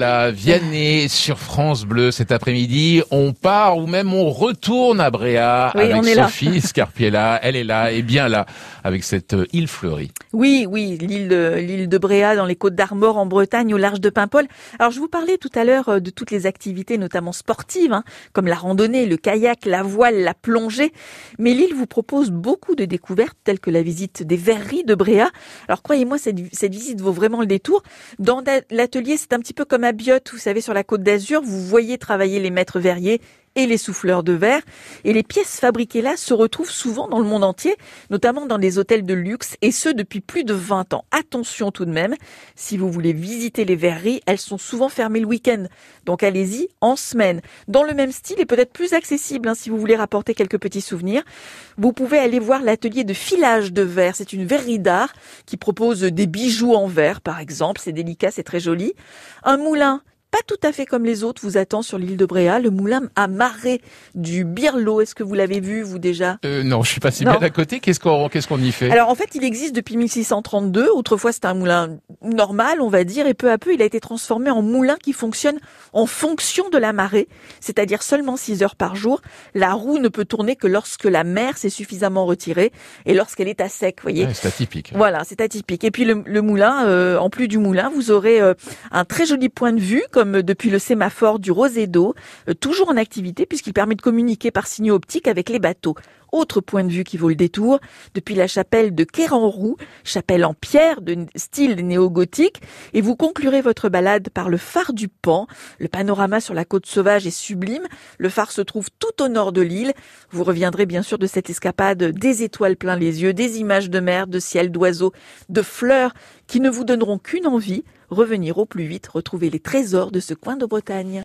La Vianney sur France Bleu cet après-midi. On part ou même on retourne à Bréa Oui, avec on est là. Sophie Scarpiella. Elle est là et bien là avec cette euh, île fleurie. Oui, oui, l'île de, l'île de Bréa dans les Côtes d'Armor en Bretagne au large de Paimpol. Alors je vous parlais tout à l'heure euh, de toutes les activités notamment sportives hein, comme la randonnée, le kayak, la voile, la plongée, mais l'île vous propose beaucoup de découvertes telles que la visite des verreries de Bréa. Alors croyez-moi cette, cette visite vaut vraiment le détour. Dans da- l'atelier, c'est un petit peu comme à Biot, vous savez sur la Côte d'Azur, vous voyez travailler les maîtres verriers et les souffleurs de verre. Et les pièces fabriquées là se retrouvent souvent dans le monde entier, notamment dans des hôtels de luxe, et ce depuis plus de 20 ans. Attention tout de même, si vous voulez visiter les verreries, elles sont souvent fermées le week-end. Donc allez-y en semaine. Dans le même style et peut-être plus accessible, hein, si vous voulez rapporter quelques petits souvenirs, vous pouvez aller voir l'atelier de filage de verre. C'est une verrerie d'art qui propose des bijoux en verre, par exemple. C'est délicat, c'est très joli. Un moulin pas tout à fait comme les autres, vous attend sur l'île de Bréa, le moulin à marée du Birlot. Est-ce que vous l'avez vu, vous, déjà? Euh, non, je suis pas si Non. bien à côté. Qu'est-ce qu'on qu'est-ce qu'on y fait? Alors, en fait, il existe depuis 1632. Autrefois, c'était un moulin normal, on va dire, et peu à peu, il a été transformé en moulin qui fonctionne en fonction de la marée, c'est-à-dire seulement 6 heures par jour. La roue ne peut tourner que lorsque la mer s'est suffisamment retirée et lorsqu'elle est à sec, vous voyez. Ouais, C'est atypique. Voilà, c'est atypique. Et puis le, le moulin, euh, en plus du moulin, vous aurez euh, un très joli point de vue, comme depuis le sémaphore du Rosédo, euh, toujours en activité puisqu'il permet de communiquer par signaux optiques avec les bateaux. Autre point de vue qui vaut le détour, depuis la chapelle de Quéranroux, chapelle en pierre de style néo-gothique, et vous conclurez votre balade par le phare du Pan. Le panorama sur la côte sauvage est sublime. Le phare se trouve tout au nord de l'île. Vous reviendrez bien sûr de cette escapade des étoiles plein les yeux, des images de mer, de ciel, d'oiseaux, de fleurs qui ne vous donneront qu'une envie, revenir au plus vite, retrouver les trésors de ce coin de Bretagne.